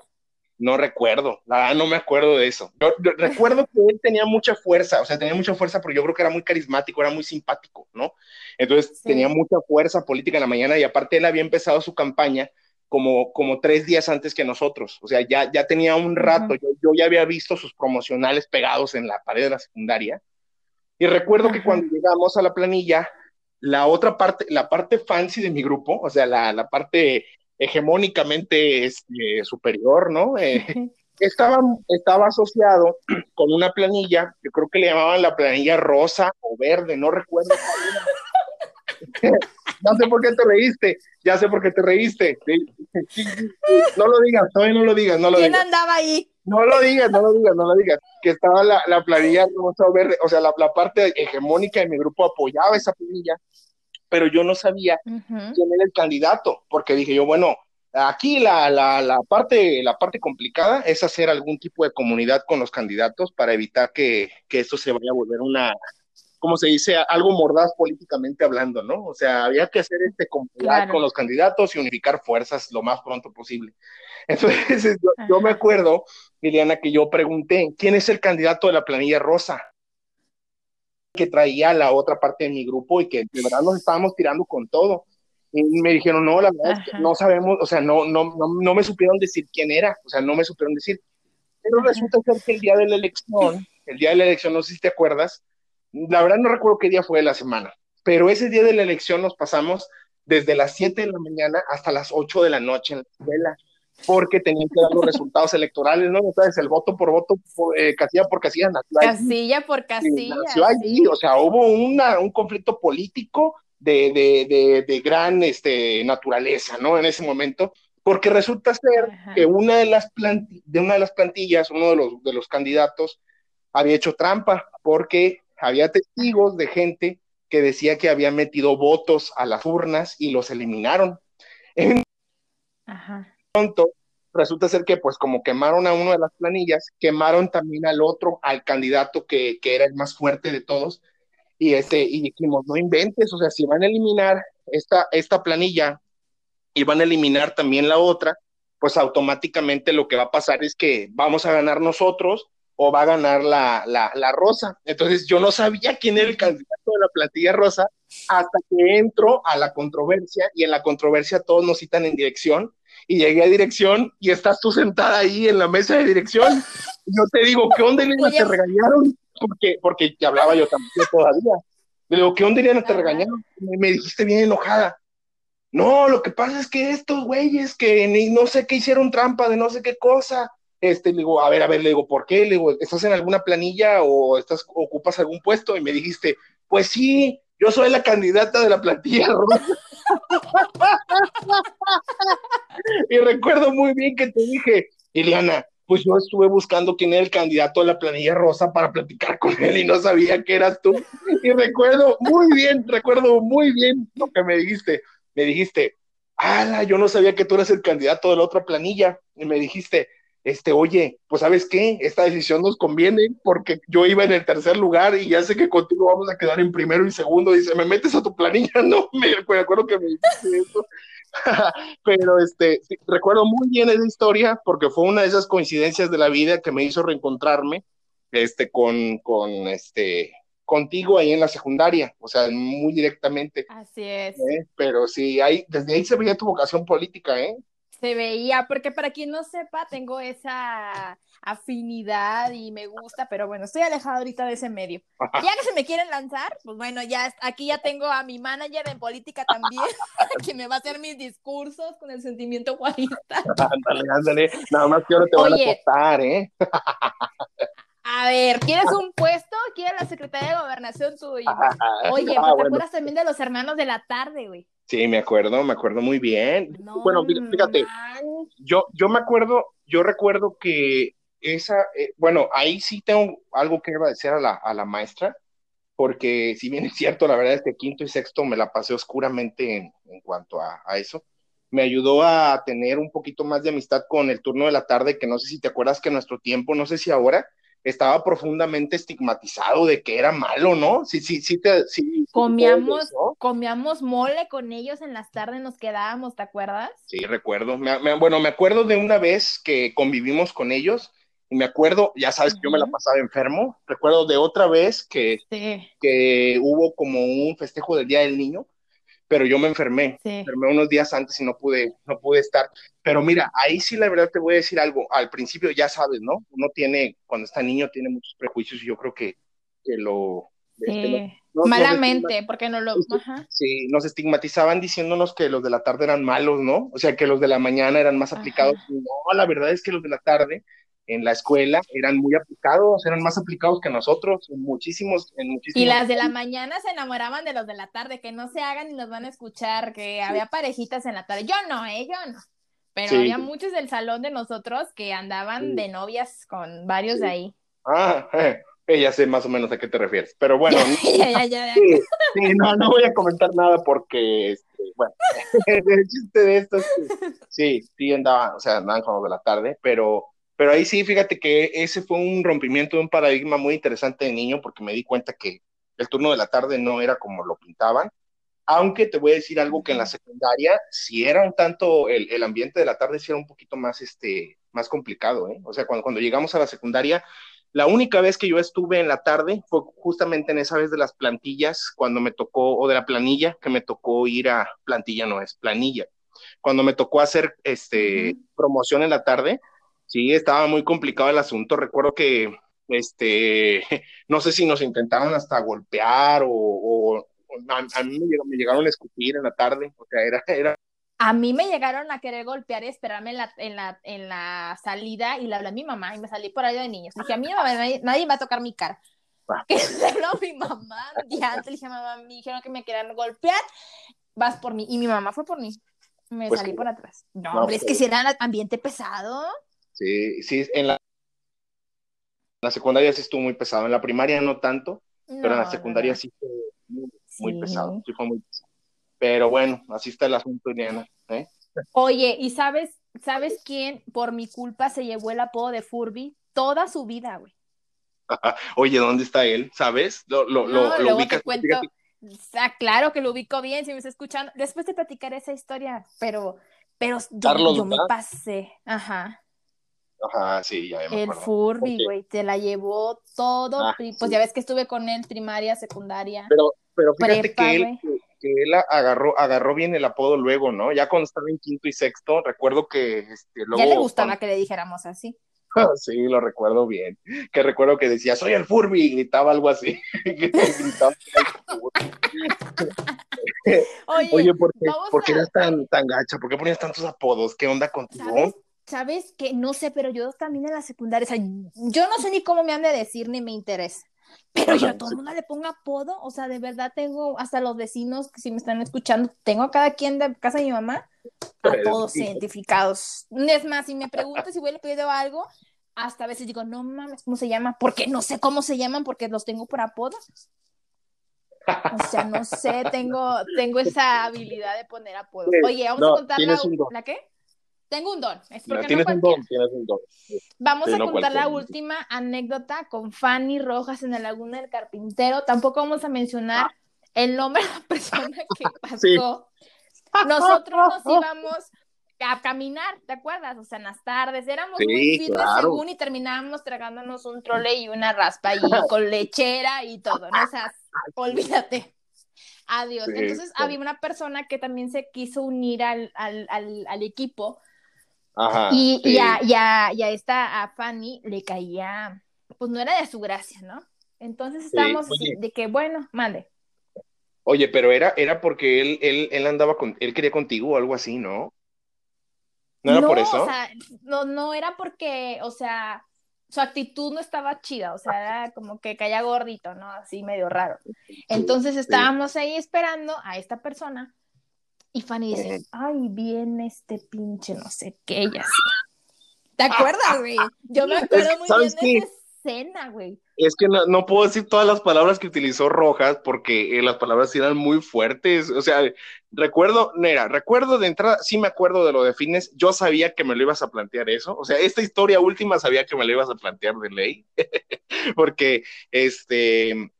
No recuerdo, la no me acuerdo de eso. Yo, recuerdo que él tenía mucha fuerza, o sea, tenía mucha fuerza, pero yo creo que era muy carismático, era muy simpático, ¿no? Entonces tenía mucha fuerza política en la mañana y aparte él había empezado su campaña como, como tres días antes que nosotros. O sea, ya, ya tenía un rato, yo, yo, ya había visto sus promocionales pegados en la pared de la secundaria. Y recuerdo que cuando llegamos a la planilla, la otra parte, la parte fancy de mi grupo, o sea, la, la parte hegemónicamente este, superior, ¿no? Eh, estaba, estaba asociado con una planilla, yo creo que le llamaban la planilla rosa o verde, no recuerdo. [LAUGHS] no sé por qué te reíste, ya sé por qué te reíste. No lo digas, todavía no lo digas, no lo ¿Quién digas. andaba ahí? No lo digas, no lo digas, no lo digas. Que estaba la, la planilla rosa verde, o sea, la, la, parte hegemónica de mi grupo apoyaba esa planilla, pero yo no sabía quién era el candidato, porque dije yo, bueno, aquí la, la, la, parte, la parte complicada es hacer algún tipo de comunidad con los candidatos para evitar que, que esto se vaya a volver una, como se dice, algo mordaz políticamente hablando, ¿no? O sea, había que hacer este comunidad con los candidatos y unificar fuerzas lo más pronto posible. [LAUGHS] Entonces, yo, me acuerdo, Liliana, que yo pregunté, ¿quién es el candidato de la planilla rosa? Que traía la otra parte de mi grupo y que de verdad nos estábamos tirando con todo. Y me dijeron, no, la verdad es que no sabemos, o sea, no, no, no, no me supieron decir quién era, o sea, no me supieron decir Pero resulta ser que el día de la elección, el día de la elección, no sé si te acuerdas, la verdad no recuerdo qué día fue de la semana, pero ese día de la elección nos pasamos desde las 7 de la mañana hasta las 8 de la noche en la escuela, porque tenían que dar los resultados electorales, ¿no? Sabes, el voto por voto, eh, casilla por casilla. Casilla por casilla. o sea, hubo una, un conflicto político de, de, de, gran este, naturaleza, ¿no? En ese momento, porque resulta ser que una de las, de una de las plantillas, uno de los, de los candidatos, había hecho trampa, porque había testigos de gente que decía que había metido votos a las urnas y los eliminaron. Ajá. Pronto, resulta ser que pues como quemaron a uno de las planillas, quemaron también al otro, al candidato que, que era el más fuerte de todos, y, este, y dijimos, no inventes, o sea, si van a eliminar esta, esta planilla y van a eliminar también la otra, pues automáticamente lo que va a pasar es que vamos a ganar nosotros o va a ganar la, la, la rosa. Entonces yo no sabía quién era el candidato de la plantilla rosa hasta que entro a la controversia y en la controversia todos nos citan en dirección y llegué a dirección y estás tú sentada ahí en la mesa de dirección. Y yo te digo, ¿qué onda, Elena? ¿Te regañaron? Porque, porque hablaba yo también todavía. Le digo, ¿qué onda, Elena? ¿Te regañaron? Me, dijiste bien enojada. No, lo que pasa es que estos güeyes que ni, no sé qué hicieron trampa de no sé qué cosa. Este, le digo, a ver, a ver, le digo, ¿por qué? Le digo, ¿estás en alguna planilla o estás, ocupas algún puesto? Y me dijiste, pues sí, yo soy la candidata de la plantilla [LAUGHS] rosa. y recuerdo muy bien que te dije, Ileana, pues yo estuve buscando quién era el candidato de la planilla rosa para platicar con él y no sabía que eras tú. Y recuerdo muy bien, recuerdo muy bien lo que me dijiste. Me dijiste, ala, yo no sabía que tú eras el candidato de la otra planilla. Y me dijiste, este, oye, pues sabes qué, esta decisión nos conviene porque yo iba en el tercer lugar y ya sé que contigo vamos a quedar en primero y segundo. Dice, me metes a tu planilla, [LAUGHS] no, me, acuerdo que me dijiste eso. [LAUGHS] Pero este, recuerdo muy bien esa historia porque fue una de esas coincidencias de la vida que me hizo reencontrarme este, con, con este, contigo ahí en la secundaria, o sea, muy directamente. Así es. ¿Eh? Pero sí, ahí, desde ahí se veía tu vocación política, ¿eh? Se veía, porque para quien no sepa, tengo esa afinidad y me gusta, pero bueno, estoy alejada ahorita de ese medio. Ya que se me quieren lanzar, pues bueno, ya aquí ya tengo a mi manager en política también, [LAUGHS] que me va a hacer mis discursos con el sentimiento guarista. ándale, ándale, nada más que ahora te van a apostar, ¿eh? A ver, ¿quieres un puesto? ¿Quieres la secretaria de gobernación tuya? Oye, ah, ¿te acuerdas también de los hermanos de la tarde, güey? Sí, me acuerdo, me acuerdo muy bien. bueno, fíjate, yo, yo me acuerdo, yo recuerdo que esa, eh, bueno, ahí sí tengo algo que agradecer a la, a la maestra, porque si bien es cierto, la verdad es que quinto y sexto me la pasé oscuramente en, en cuanto a, a, eso. Me ayudó a tener un poquito más de amistad con el turno de la tarde, que no sé si te acuerdas que nuestro tiempo, no sé si ahora, estaba profundamente estigmatizado de que era malo, ¿no? Sí, sí, sí, te, sí comíamos, comíamos mole con ellos en las tardes, nos quedábamos, ¿te acuerdas? Sí, recuerdo. bueno, me acuerdo de una vez que convivimos con ellos y me acuerdo, ya sabes que yo me la pasaba enfermo, recuerdo de otra vez que, que hubo como un festejo del Día del Niño pero yo me enfermé, me enfermé unos días antes y no pude, no pude estar. Pero mira, ahí sí la verdad te voy a decir algo. Al principio ya sabes, ¿no? Uno tiene, cuando está niño, tiene muchos prejuicios y yo creo que, que lo... Este, Malamente, porque no lo... Sí, nos estigmatizaban diciéndonos que los de la tarde eran malos, ¿no? O sea, que los de la mañana eran más aplicados. No, la verdad es que los de la tarde en la escuela eran muy aplicados, eran más aplicados que nosotros, en muchísimos, en muchísimos. Y las de la mañana se enamoraban de los de la tarde, que no se hagan y nos van a escuchar, que había parejitas en la tarde. Yo no, eh, yo no. Pero había muchos del salón de nosotros que andaban de novias con varios de ahí. Ah, eh, ya sé más o menos a qué te refieres. Pero bueno, [LAUGHS] ya, ya, [LAUGHS] sí, no, no voy a comentar nada porque, este, bueno, [LAUGHS] el chiste de esto es que sí, sí andaban, o sea, andaban con los de la tarde, pero pero ahí sí, fíjate que ese fue un rompimiento de un paradigma muy interesante de niño porque me di cuenta que el turno de la tarde no era como lo pintaban. Aunque te voy a decir algo que en la secundaria, si era un tanto, el, el ambiente de la tarde sí era un poquito más, este, más complicado, ¿eh? O sea, cuando, cuando llegamos a la secundaria, la única vez que yo estuve en la tarde fue justamente en esa vez de las plantillas, cuando me tocó, o de la planilla, que me tocó ir a, plantilla no es, planilla, cuando me tocó hacer este, promoción en la tarde, Sí, estaba muy complicado el asunto. Recuerdo que, este, [LAUGHS] no sé si nos intentaron hasta golpear o, a, mí me llegaron a escupir en la tarde. O sea, era, [LAUGHS] era a mí me llegaron a querer golpear y esperarme en la, en la, en la salida y le hablé a mi mamá y me salí por ahí de niños. Dije, a mí nadie, nadie va a tocar mi cara. Ah. [LAUGHS] Que no, mi mamá, ya antes le dije, mamá, me dijeron que me querían golpear, vas por mí. Y mi mamá fue por mí. Me pues salí por atrás. No, hombre, es que si era ambiente pesado. Sí, sí, en la, en la secundaria sí estuvo muy pesado. En la primaria no tanto, pero en la secundaria sí fue muy, pesado. Sí fue muy pesado. Pero bueno, así está el asunto, Diana. ¿eh? Oye, ¿y sabes, sabes quién por mi culpa se llevó el apodo de Furby toda su vida, güey? [LAUGHS] Oye, ¿dónde está él? ¿Sabes? Lo, lo, no, lo, ubicas. claro que lo ubico bien, si me está escuchando. Después te platicaré esa historia, pero, pero yo, me pasé. Ajá. Ajá, sí, ya me El Furby, güey, te la llevó todo. Ah, pues ya ves que estuve con él primaria, secundaria. Pero, pero fíjate que él, que él agarró, agarró bien el apodo luego, ¿no? Ya cuando estaba en quinto y sexto, recuerdo que este, luego, Ya le gustaba que le dijéramos así. [LAUGHS] sí, lo recuerdo bien. Que recuerdo que decía, soy el Furby, y gritaba algo así. [LAUGHS] [LAUGHS] Oye, ¿por qué, eres tan, tan gacha? ¿Por qué ponías tantos apodos? ¿Qué onda contigo? ¿Sabes? que no sé, pero yo también en la secundaria, o sea, yo no sé ni cómo me han de decir ni me interesa. Pero yo a todo el mundo le pongo apodo, o sea, de verdad tengo hasta los vecinos que si me están escuchando, tengo a cada quien de casa de mi mamá, a todos identificados. Es más, si me preguntas si voy a pedir algo, hasta a veces digo, no mames, ¿cómo se llama? Porque no sé cómo se llaman, porque los tengo por apodo. O sea, no sé, tengo, tengo esa habilidad de poner apodo. Oye, vamos a contar la, la, qué? Tengo un don. Es porque tienes, un don tienes un don. Vamos a contar la última anécdota con Fanny Rojas en la Laguna del Carpintero. Tampoco vamos a mencionar el nombre de la persona que [LAUGHS] pasó. Nosotros nos [LAUGHS] íbamos a caminar, ¿te acuerdas? O sea, en las tardes éramos muy fines según y terminábamos tragándonos un trole y una raspa y [LAUGHS] con lechera y todo, ¿no? O sea, olvídate. Adiós. Entonces había una persona que también se quiso unir al, al, al, al equipo y, ya, ya, ya esta a Fanny le caía, pues no era de su gracia, ¿no? Entonces estábamos de que, bueno, mande. Oye, pero era, era porque él, él, él andaba con, él quería contigo o algo así, ¿no? ¿No era por eso? O sea, no, no era porque, o sea, su actitud no estaba chida, o sea, era como que caía gordito, ¿no? Así medio raro. Entonces estábamos ahí esperando a esta persona y Fanny dice, eh. ay, viene este pinche no sé qué, ella ¿Te acuerdas, güey? Yo me acuerdo muy bien de esa escena, güey. Es que no, puedo decir todas las palabras que utilizó Rojas porque eh, las palabras eran muy fuertes. O sea, recuerdo, Nera, recuerdo de entrada, sí me acuerdo de lo de Fines, yo sabía que me lo ibas a plantear eso. O sea, esta historia última sabía que me lo ibas a plantear de ley. [LAUGHS] porque, este,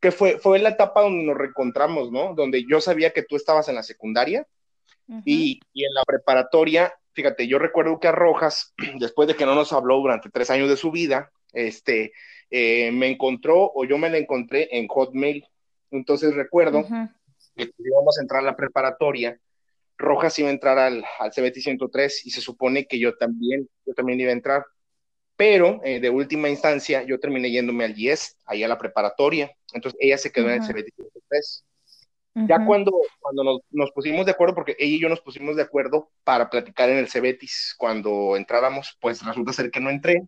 que fue, fue la etapa donde nos reencontramos, ¿no? Donde yo sabía que tú estabas en la secundaria y, en la preparatoria, fíjate, yo recuerdo que a Rojas, [CLEARS THROAT] después de que no nos habló durante tres años de su vida, este, eh, me encontró o yo me la encontré en Hotmail. Entonces recuerdo que íbamos a entrar a la preparatoria, Rojas iba a entrar al, al CBT 103 y se supone que yo también, yo también iba a entrar pero eh, de última instancia yo terminé yéndome al IES, ahí a la preparatoria, entonces ella se quedó en el CBT 3. Ya cuando, cuando nos, pusimos de acuerdo, porque ella y yo nos pusimos de acuerdo para platicar en el Cebetis, cuando entráramos, pues resulta ser que no entré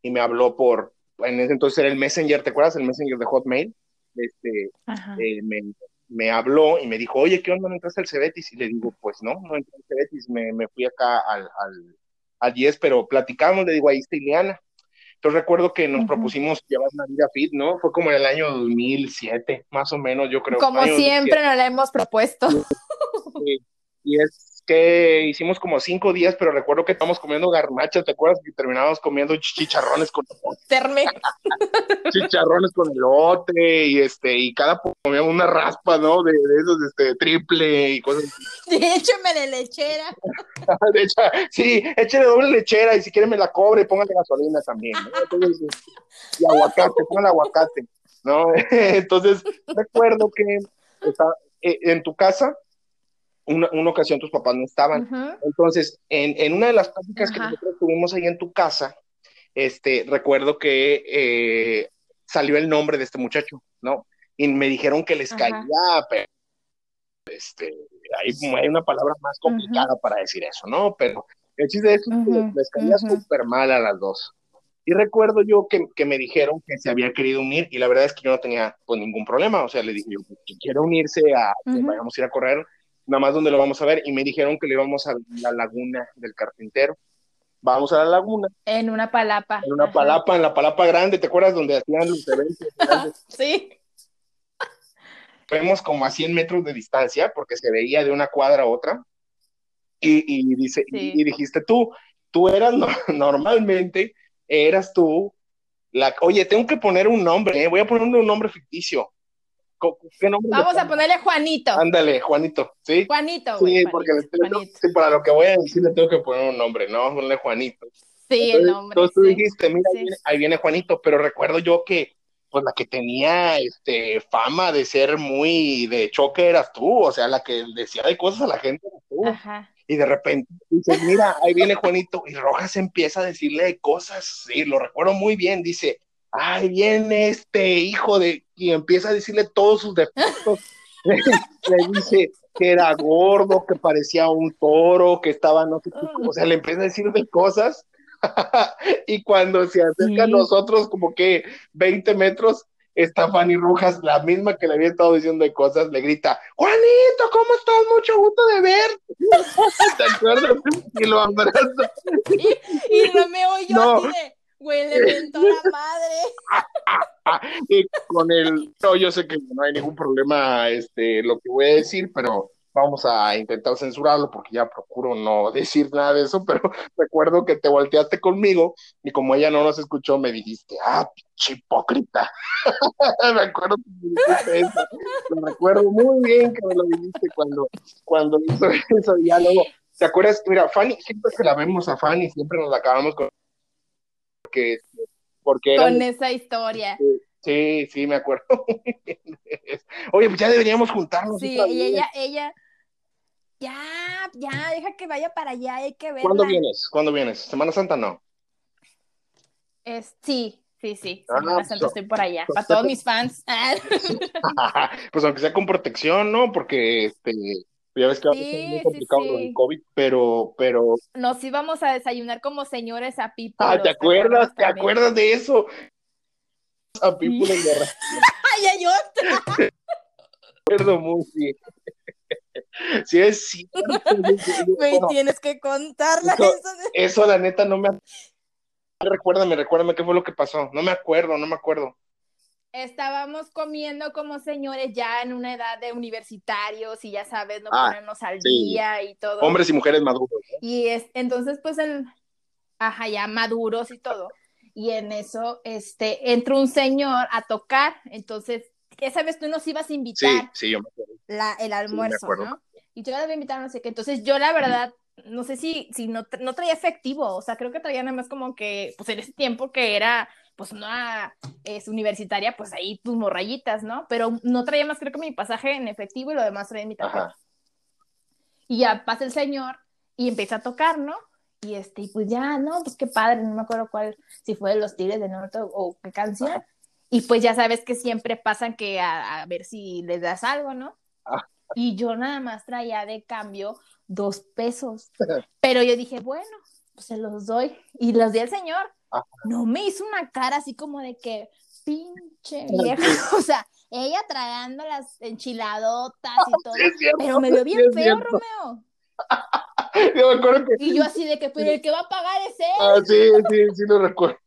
y me habló por, en ese entonces era el Messenger, ¿te acuerdas? El Messenger de Hotmail. Este, eh, me, habló y me dijo, oye, ¿qué onda? ¿No entraste al Cebetis? Y le digo, pues no, no entré al Cebetis, me, me fui acá al, a 10, pero platicamos, le digo, ahí está Ileana. Entonces recuerdo que nos propusimos llevar una vida fit, ¿no? Fue como en el año 2007, más o menos, yo creo. Como siempre nos la hemos propuesto. Y es que hicimos como cinco días, pero recuerdo que estábamos comiendo garnachas, ¿te acuerdas? Que terminábamos comiendo chicharrones con Terme. [LAUGHS] chicharrones con elote y este, y cada comíamos una raspa, ¿no? De, esos, este, triple y cosas así. [LAUGHS] Écheme de lechera. [LAUGHS] de hecho, sí, échale doble lechera y si quiere me la cobre, póngale gasolina también, y aguacate, pongan aguacate, ¿no? Entonces, recuerdo que está, eh, en tu casa una, una ocasión tus papás no estaban. Entonces, en, en, una de las prácticas que nosotros tuvimos ahí en tu casa, este, recuerdo que eh, salió el nombre de este muchacho, ¿no? Y me dijeron que les caía, pero este, hay, hay, una palabra más complicada para decir eso, ¿no? Pero el chiste de eso les caía súper mal a las dos. Y recuerdo yo que, que, me dijeron que se había querido unir y la verdad es que yo no tenía pues ningún problema, o sea, le dije yo pues, que quiere unirse a que vayamos a ir a correr, nada más donde lo vamos a ver y me dijeron que le íbamos a la laguna del carpintero. Vamos a la laguna. En una palapa. En una palapa, en la palapa grande, ¿te acuerdas donde hacían los eventos? [LAUGHS] sí. Vemos como a 100 metros de distancia porque se veía de una cuadra a otra. Y, y dice, y, dijiste tú, tú eras [LAUGHS] normalmente eras tú la, oye, tengo que poner un nombre, ¿eh? voy a ponerle un nombre ficticio. ¿Qué nombre Vamos a ponerle Juanito. Ándale, Juanito, ¿sí? Juanito. sí, porque para lo que voy a decir le tengo que poner un nombre, ¿no? Vamos a ponerle Juanito. Sí, el nombre. Entonces tú dijiste, mira, ahí, viene, Juanito, pero recuerdo yo que, pues la que tenía este, fama de ser muy de choque eras tú, o sea, la que decía de cosas a la gente eras tú. Ajá y de repente dice, mira, ahí viene Juanito, y Rojas empieza a decirle cosas, sí, lo recuerdo muy bien, dice, ahí viene este hijo de, y empieza a decirle todos sus defectos, [LAUGHS] le dice que era gordo, que parecía un toro, que estaba, no sé o sea, le empieza a decir de cosas, [LAUGHS] y cuando se acerca a nosotros, como que 20 metros, esta Fanny Rojas, la misma que le había estado diciendo de cosas, le grita, Juanito, ¿cómo estás? Mucho gusto de ver. [LAUGHS] ¿Te acuerdas? Y lo abraza. Y, y no me oyó no. así de, güey, le mentó la madre. [LAUGHS] y con el, no, yo sé que no hay ningún problema, este, lo que voy a decir, pero vamos a intentar censurarlo porque ya procuro no [LAUGHS] decir nada de eso, pero recuerdo que te volteaste conmigo y como ella no nos escuchó, me dijiste, ah, pinche hipócrita. [LAUGHS] me acuerdo que me dijiste eso. Lo recuerdo muy bien que me lo dijiste cuando, cuando hizo eso. Y ya luego, ¿te acuerdas? Mira, Fanny, siempre que la vemos a Fanny, siempre nos la acabamos con. Porque, porque con esa historia. Sí, sí, me acuerdo. [LAUGHS] Oye, pues ya deberíamos juntarnos. Sí, y ella, ella, ya, ya, deja que vaya para allá, hay que ver. ¿Cuándo vienes? ¿Cuándo vienes? ¿Semana Santa no? Es, sí, sí, sí, ah, Semana Santa estoy por allá, para todos mis fans. [LAUGHS] [LAUGHS] pues aunque sea con protección, ¿no? Porque este, ya ves que sí, muy complicado sí, el COVID, pero, pero. Nos íbamos a desayunar como señores a Pipo. Ah, ¿te acuerdas? ¿Te acuerdas de eso? a People en guerra. [LAUGHS] ¡Ay, yo! [LAUGHS] Recuerdo muy bien. [LAUGHS] Sí, es cierto. Me tienes que contarla. Eso, eso, la neta, no me. Recuérdame, recuérdame qué fue lo que pasó. No me acuerdo, no me acuerdo. Estábamos comiendo como señores ya en una edad de universitarios y ya sabes, no ah, ponernos al día y todo. Hombres y mujeres maduros. Y es, entonces, pues, el, ajá, ya maduros y todo. Y en eso este, entró un señor a tocar, entonces, esa vez tú nos ibas a invitar sí, sí, yo me La, el almuerzo, ¿no? Y yo la voy a invitar, no sé qué, entonces yo la verdad, no sé si, si no, no traía efectivo, o sea, creo que traía nada más como que, pues en ese tiempo que era, pues una es universitaria, pues ahí tus morrayitas, ¿no? Pero no traía más, creo que mi pasaje en efectivo y lo demás traía en mi tarjeta. Y ya pasa el señor y empieza a tocar, ¿no? Y este, y pues ya, no, pues qué padre, no me acuerdo cuál, si fue de los Tigres de Norte o, qué canción. Y pues ya sabes que siempre pasan que a, ver si les das algo, ¿no? Ah. Y yo nada más traía de cambio dos pesos. [LAUGHS] Pero yo dije, bueno, pues se los doy. Y los di al señor. No me hizo una cara así como de que, pinche vieja. [LAUGHS] O sea, ella tragando las enchiladotas y [LAUGHS] todo. pero me vio bien feo, Romeo. [LAUGHS] yo me acuerdo que... Y yo así de que, pero el que va a pagar es él. Ah, sí, sí, sí lo recuerdo.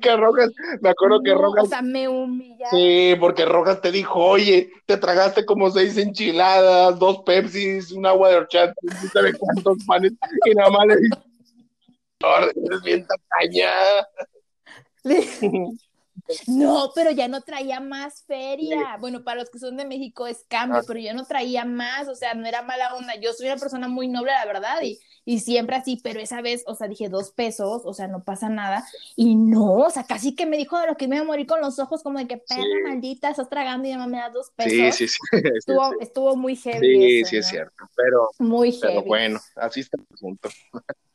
que Rojas, me acuerdo que Rojas. O sea, me humilla. Sí, porque Rojas te dijo, oye, te tragaste como seis enchiladas, dos Pepsis, un agua de horchata, no sabes cuántos panes, y nada más le dije, eres bien tacaña. [LAUGHS] No, pero ya no traía más feria. Bueno, para los que son de México es cambio, ah. pero yo no traía más, o sea, no era mala onda. Yo soy una persona muy noble, la verdad, y, y siempre así, pero esa vez, o sea, dije dos pesos, o sea, no pasa nada. Y no, o sea, casi que me dijo de lo que me iba a morir con los ojos, como de que perra maldita, estás tragando y mamá me da dos pesos. Sí, [LAUGHS] sí, sí. Estuvo, estuvo muy heavy. Sí, sí, es cierto, pero, muy pero bueno, así está el asunto. [LAUGHS]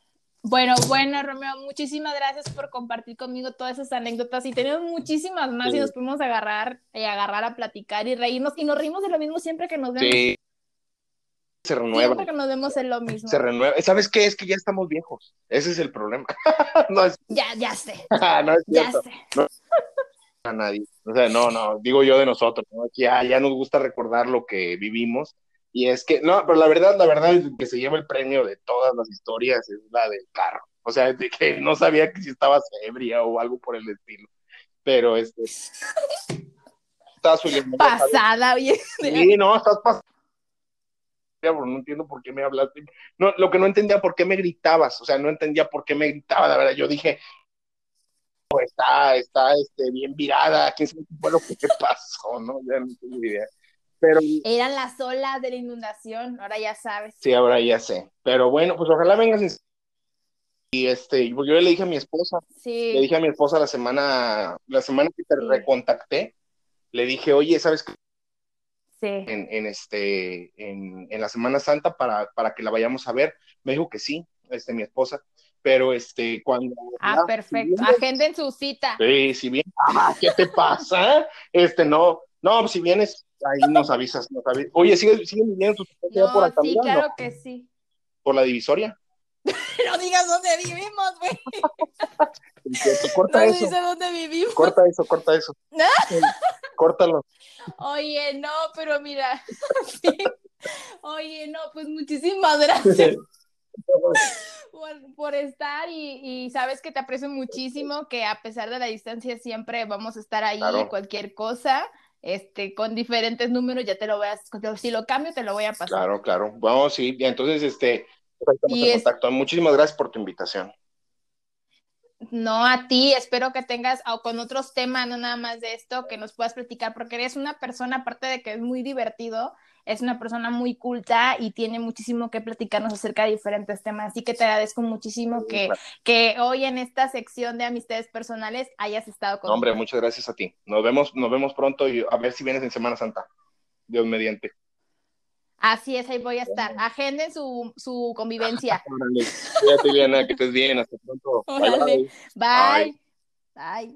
Bueno, bueno, Romeo, muchísimas gracias por compartir conmigo todas esas anécdotas y tenemos muchísimas más y nos podemos agarrar y agarrar a platicar y reírnos y nos reímos de lo mismo siempre que nos vemos. Sí. Se renueva. Siempre que nos vemos es lo mismo. Se renueva. ¿Sabes qué? Es que ya estamos viejos. Ese es el problema. [LAUGHS] no es... Ya, ya sé. [LAUGHS] no es ya sé. a nadie. O sea, no, no, digo yo de nosotros, ¿no? ya, ya nos gusta recordar lo que vivimos y es que, no, pero la verdad, la verdad, es que se lleva el premio de todas las historias es la del carro. O sea, de que no sabía que si estabas ebria o algo por el estilo. Pero este. Estás Pasada, bien. Sí, no, estás pasada. No entiendo por qué me hablaste. No, lo que no entendía, por qué me gritabas. O sea, no entendía por qué me gritaba, la verdad. Yo dije, oh, está, está este, bien virada. ¿Quién sabe qué fue lo que te pasó? ¿no? Ya no tengo idea. Pero, Eran las olas de la inundación, ahora ya sabes. Sí, ahora ya sé. Pero bueno, pues ojalá vengas. Y este, yo le dije a mi esposa, sí. le dije a mi esposa la semana, la semana que te recontacté, le dije, oye, ¿sabes qué? Sí. En, en, este, en, en, la Semana Santa para, para que la vayamos a ver. Me dijo que sí, este, mi esposa. Pero este, cuando. Ah, perfecto. Agenden su cita. Sí, si bien. Ah, ¿Qué te pasa? Este, no, no, si vienes, ahí nos avisas, nos avisas. Oye, ¿sigue, sigue viviendo tu no, por acá? Sí, claro que sí. ¿Por la divisoria? [LAUGHS] no digas dónde vivimos, güey. [LAUGHS] corta no eso. dice dónde vivimos. Corta eso, corta eso. Córtalo. Oye, no, pero mira. [LAUGHS] Oye, no, pues muchísimas gracias. Por, por, estar y, y, sabes que te aprecio muchísimo, que a pesar de la distancia siempre vamos a estar ahí, cualquier cosa este, con diferentes números, ya te lo voy a, si lo cambio, te lo voy a pasar. Claro, claro. Vamos, sí, entonces, este, y contacto. Muchísimas gracias por tu invitación. No, a ti, espero que tengas, o con otros temas, no nada más de esto, que nos puedas platicar, porque eres una persona, aparte de que es muy divertido, es una persona muy culta y tiene muchísimo que platicarnos acerca de diferentes temas. Así que te agradezco muchísimo que, que hoy en esta sección de amistades personales hayas estado con Hombre, muchas gracias a ti. Nos vemos, nos vemos pronto y a ver si vienes en Semana Santa. Dios mediante. Así es, ahí voy a estar. Agenden su, su [LAUGHS] convivencia. Cuídate, que estés bien. Hasta pronto. bye. bye. bye.